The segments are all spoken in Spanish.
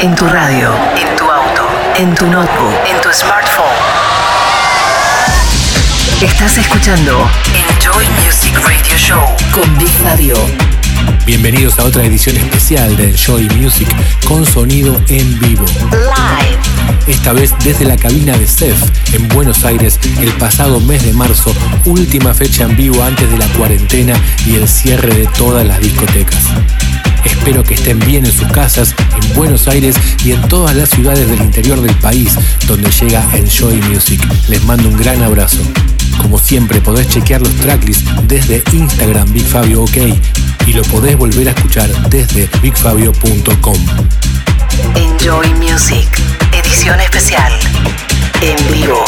En tu radio, en tu auto, en tu notebook, en tu smartphone. Estás escuchando Enjoy Music Radio Show con Big Fabio. Bienvenidos a otra edición especial de Enjoy Music con sonido en vivo. Live. Esta vez desde la cabina de CEF en Buenos Aires el pasado mes de marzo, última fecha en vivo antes de la cuarentena y el cierre de todas las discotecas. Espero que estén bien en sus casas, en Buenos Aires y en todas las ciudades del interior del país donde llega Enjoy Music. Les mando un gran abrazo. Como siempre podés chequear los tracklists desde Instagram Big Fabio OK y lo podés volver a escuchar desde bigfabio.com. Enjoy Music. Edición especial. En vivo.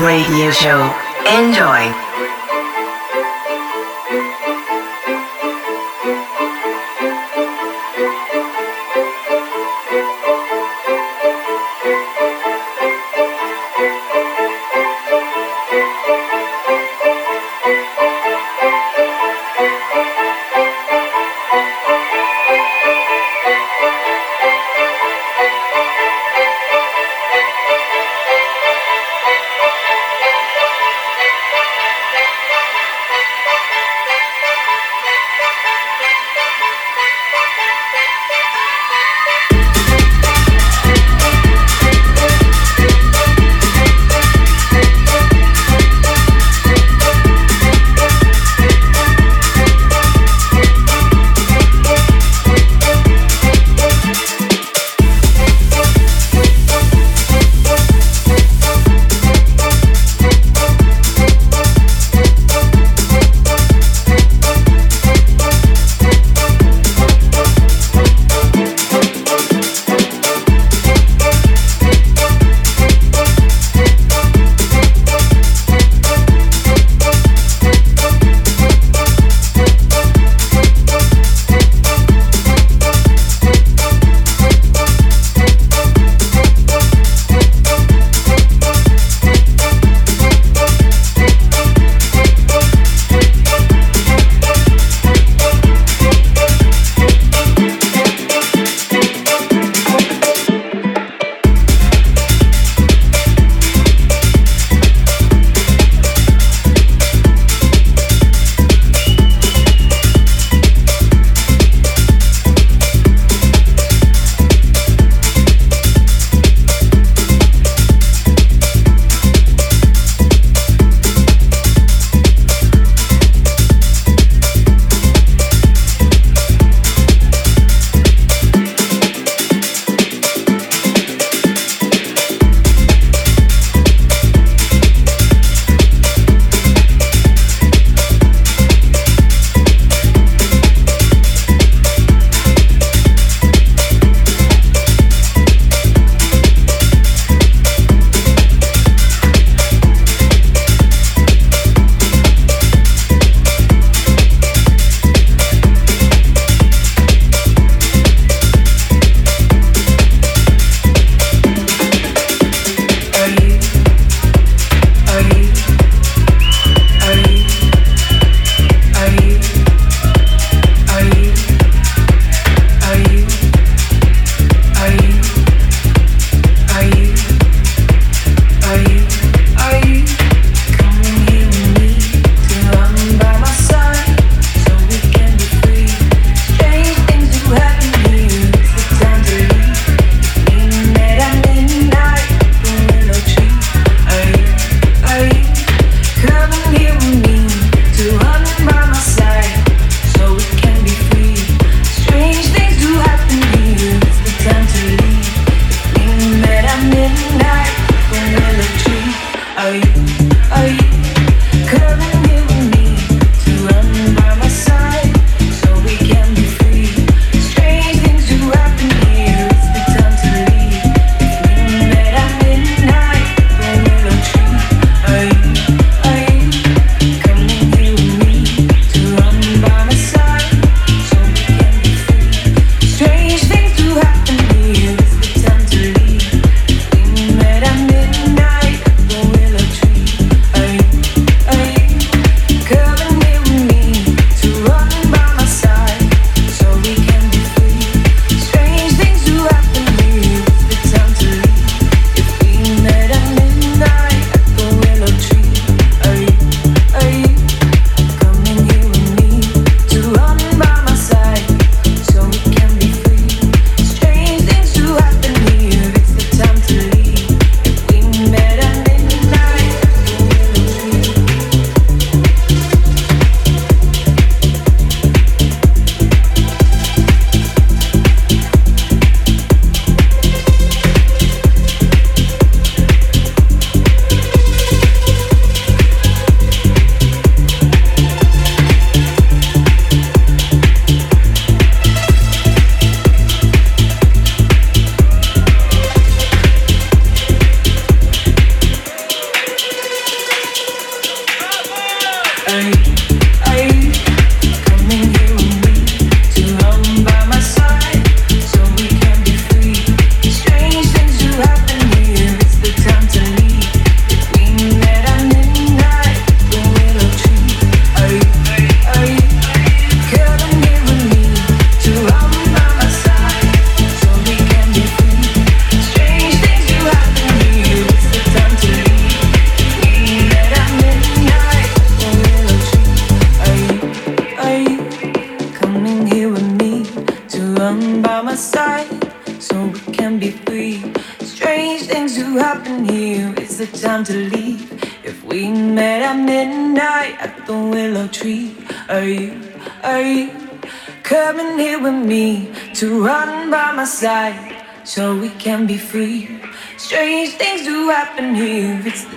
Radio Show. Enjoy.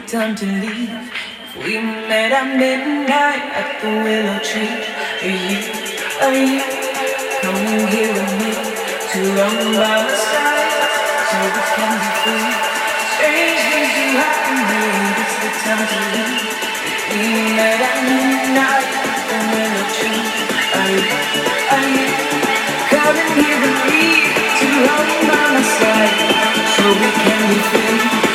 time to leave. If we met at midnight at the willow tree, are you, are you coming here with me to run by my side so we can be free? Strange things do happen, babe. It's the time to leave. If we met at midnight at the willow tree, are you, are you coming here with me to run by my side so we can be free?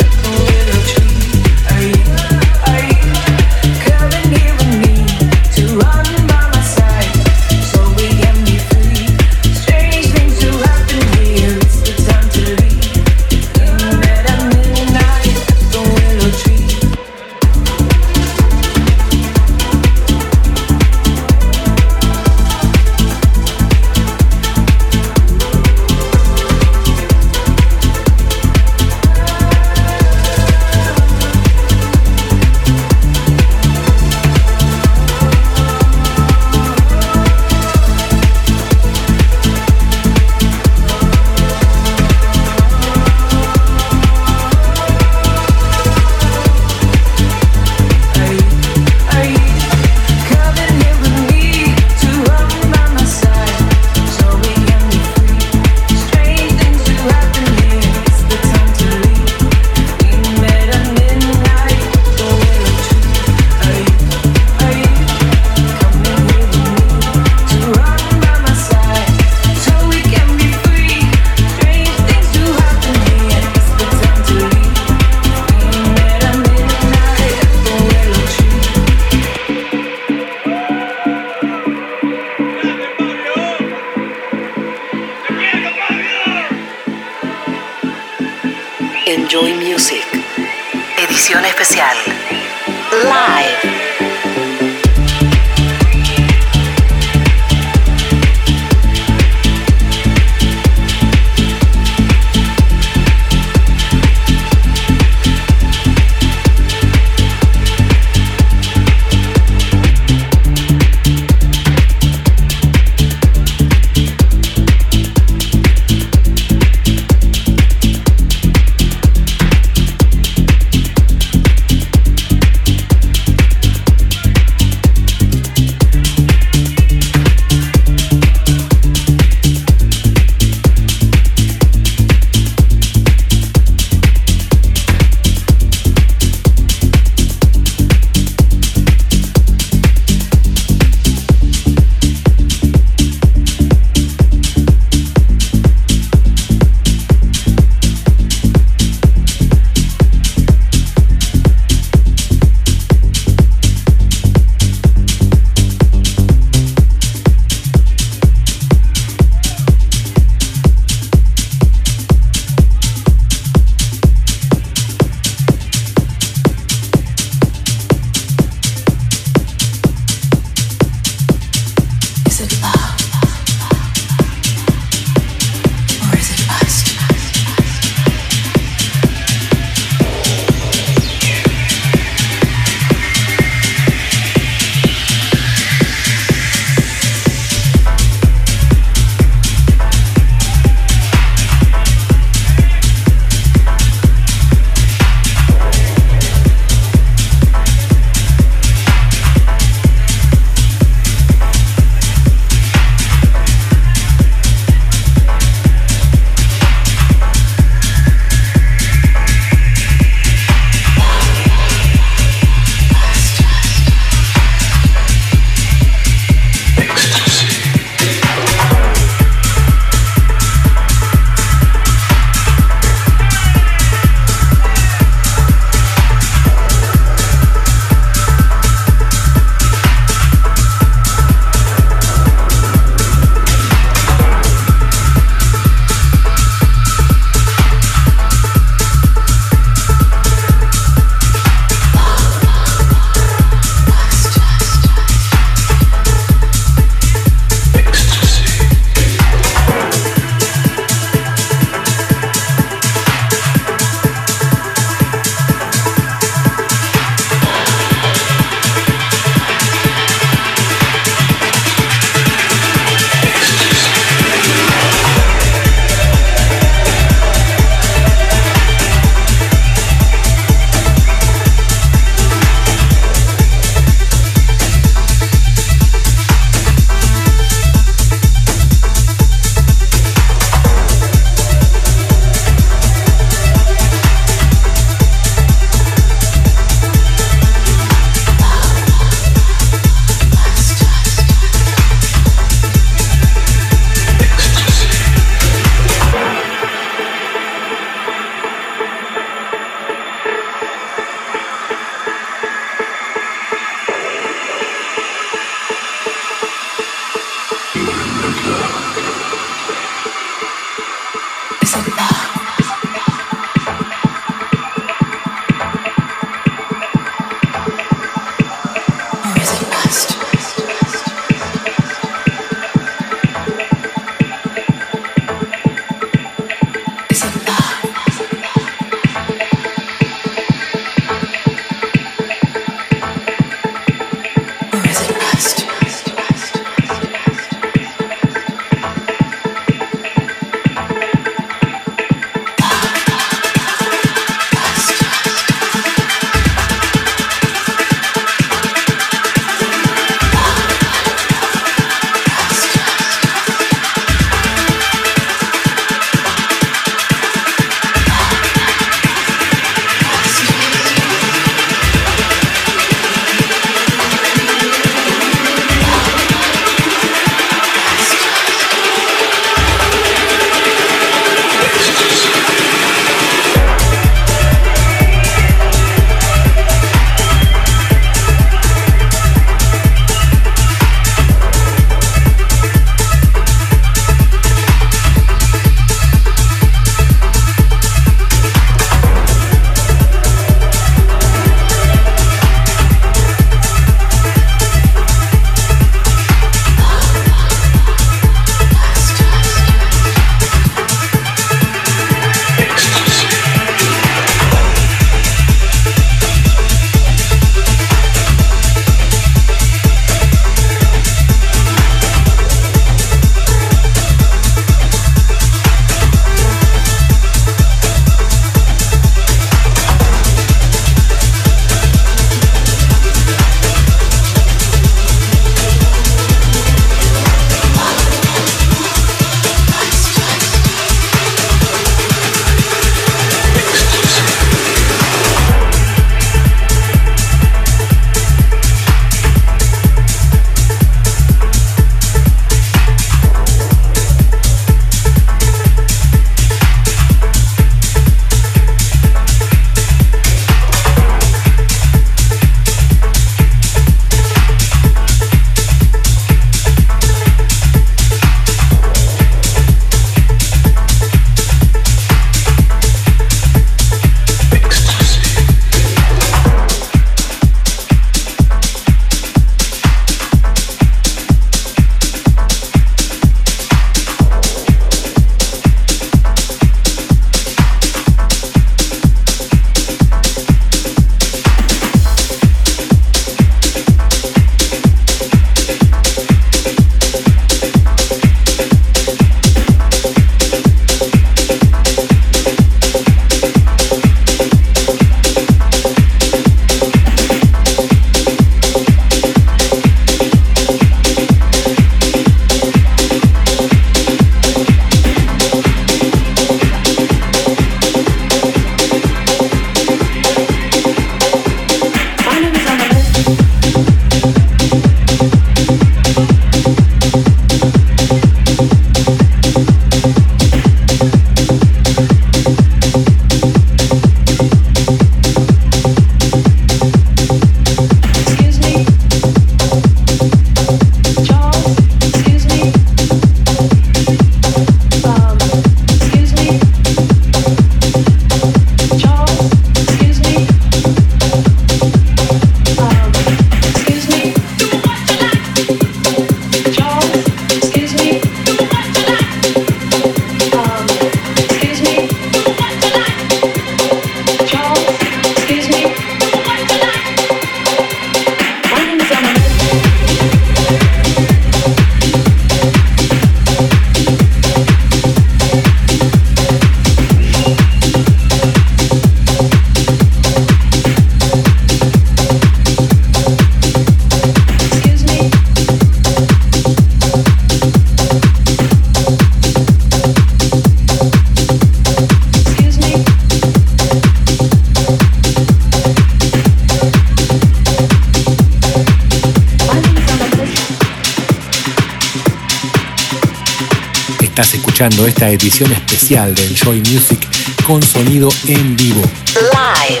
Escuchando esta edición especial de Enjoy Music con sonido en vivo. Live.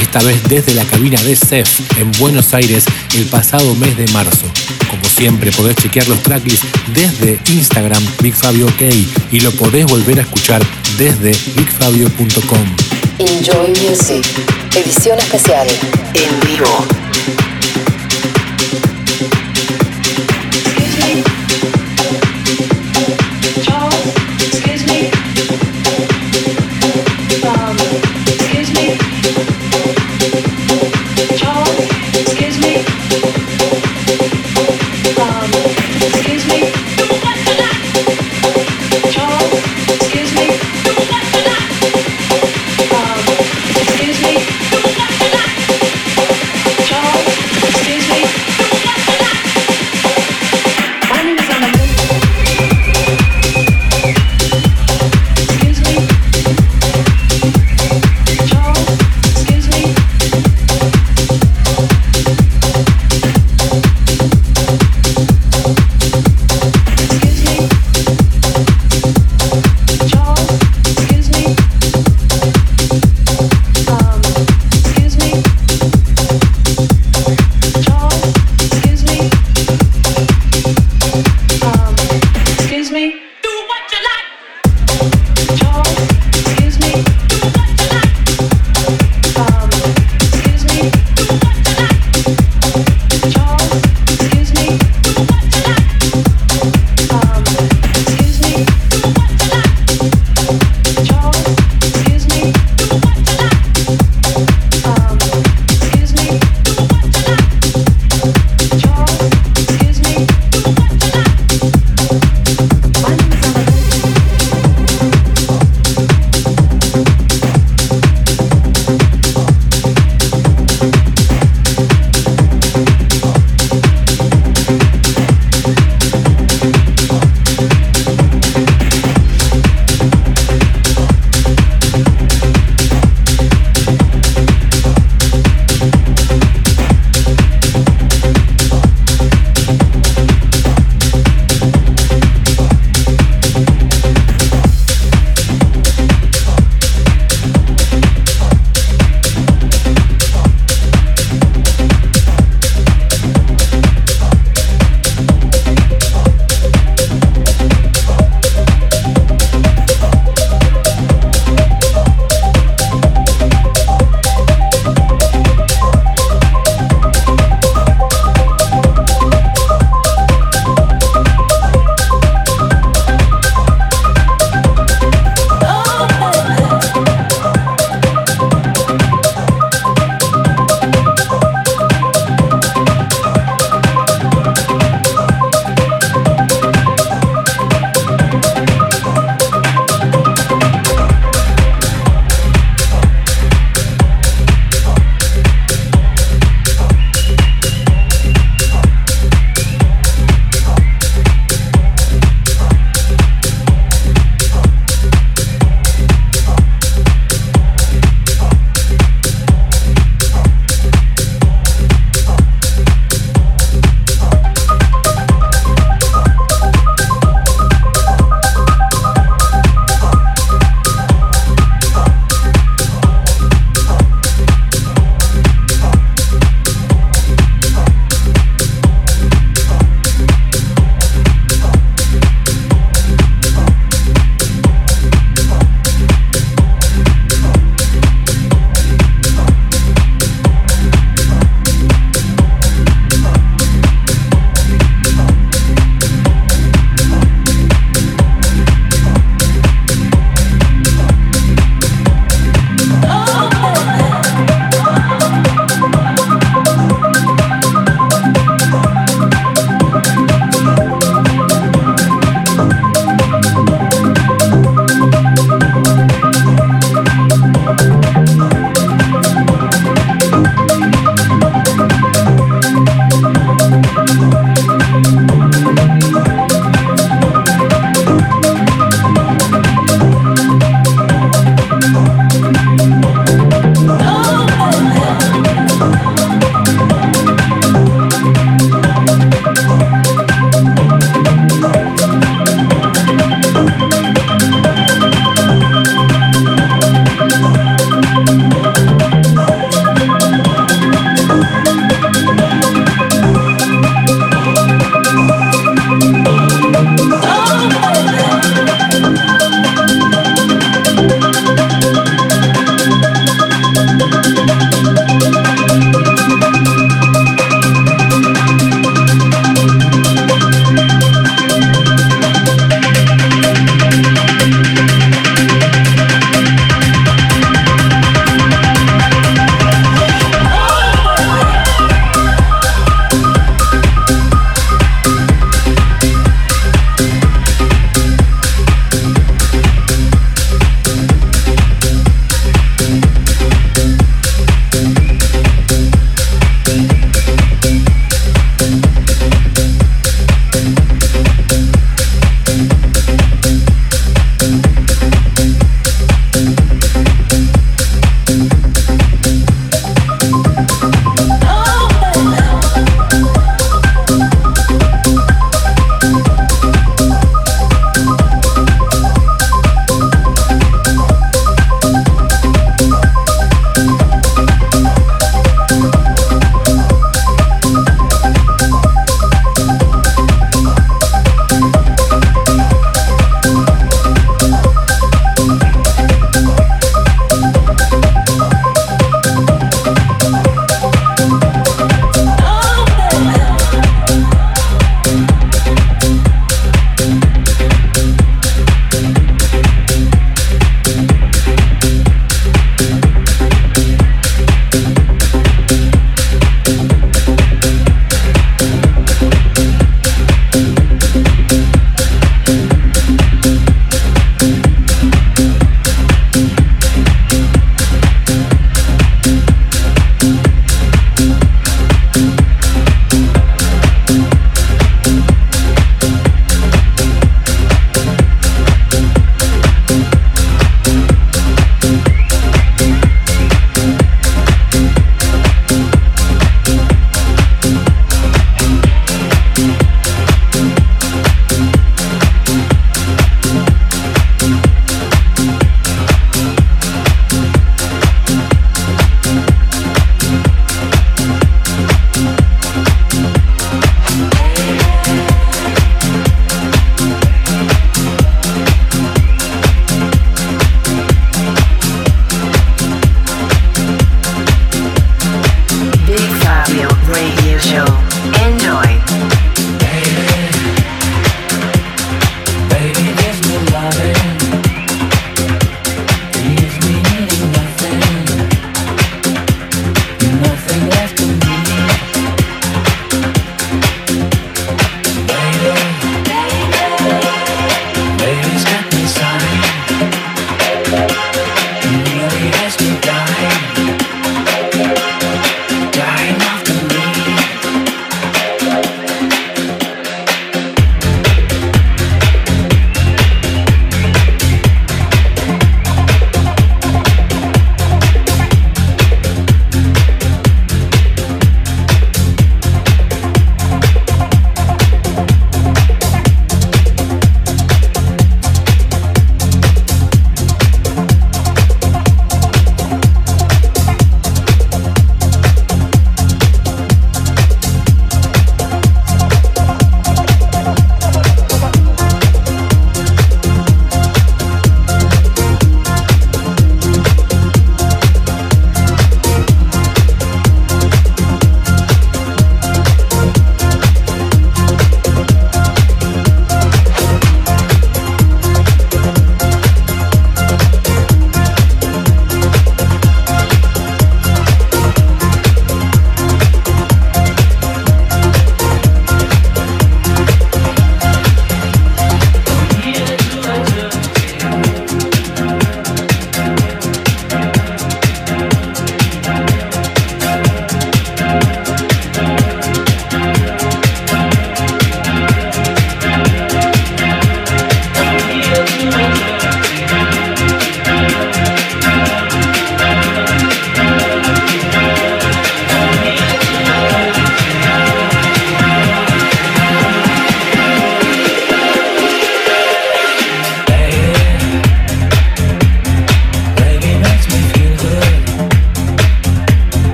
Esta vez desde la cabina de CEF en Buenos Aires el pasado mes de marzo. Como siempre podés chequear los tracklists desde Instagram BigFabioK y lo podés volver a escuchar desde bigfabio.com. Enjoy Music. Edición especial. En vivo.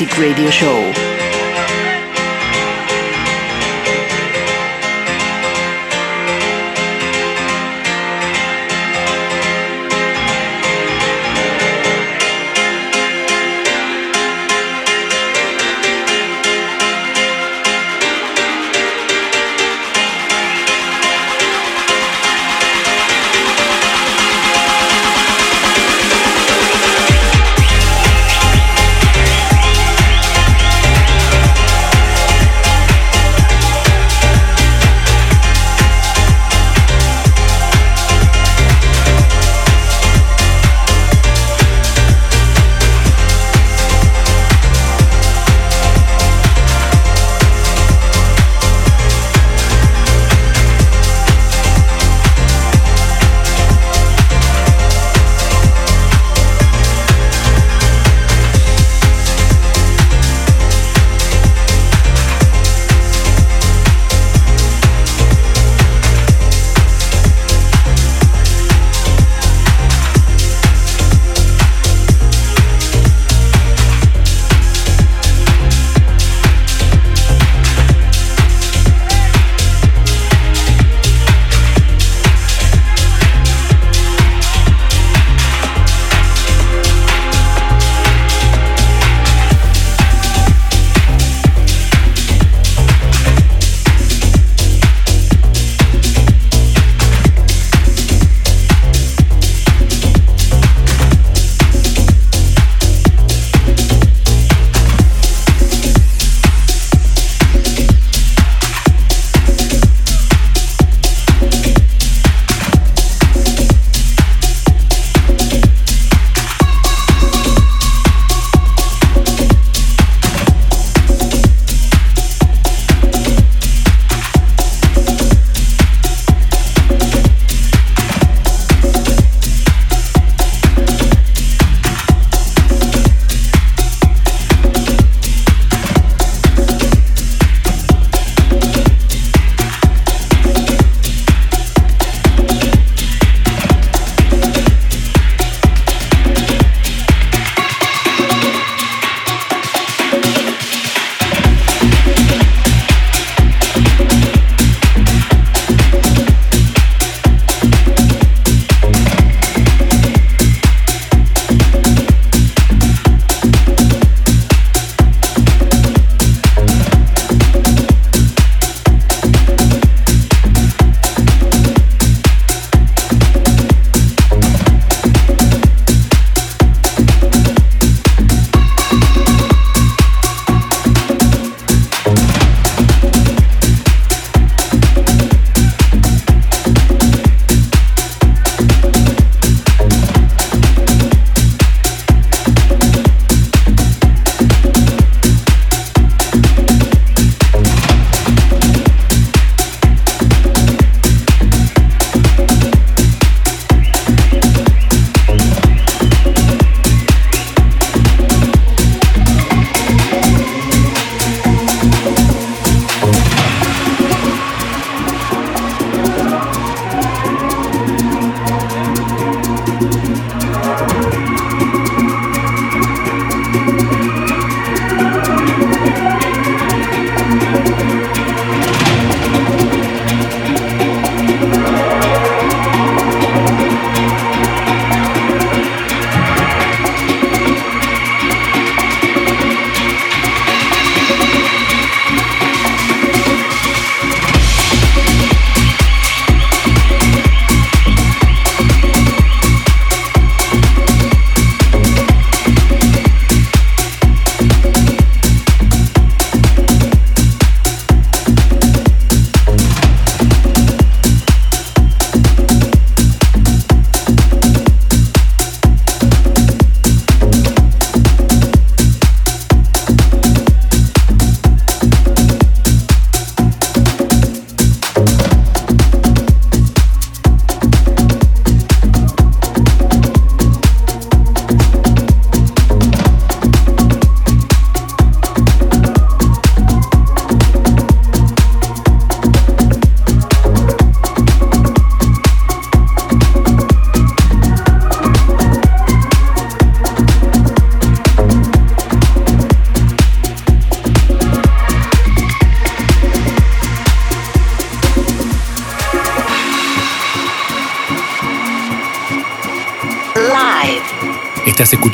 Enjoy Music Radio Show.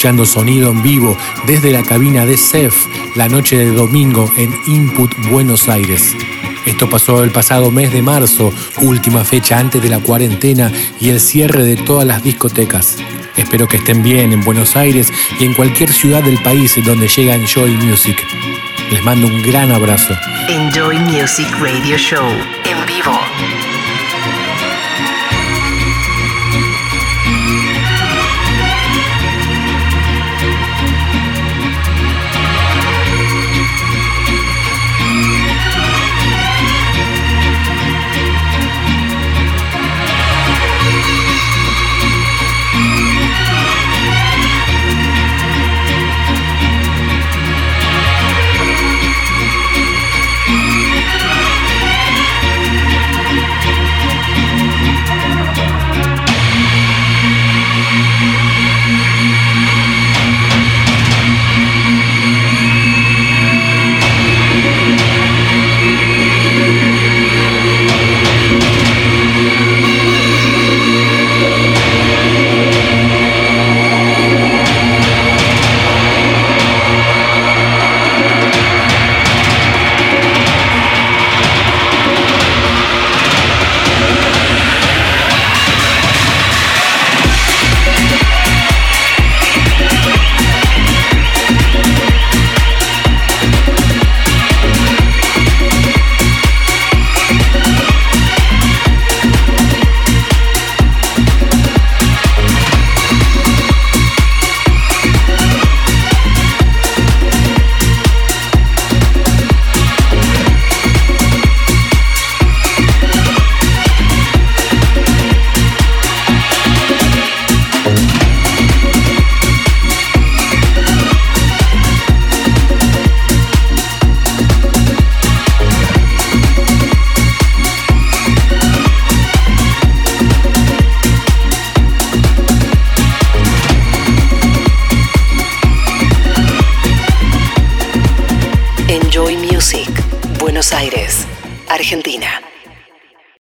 Sonido en vivo desde la cabina de CEF la noche de domingo en Input Buenos Aires. Esto pasó el pasado mes de marzo, última fecha antes de la cuarentena y el cierre de todas las discotecas. Espero que estén bien en Buenos Aires y en cualquier ciudad del país donde llega Enjoy Music. Les mando un gran abrazo. Enjoy Music Radio Show en vivo.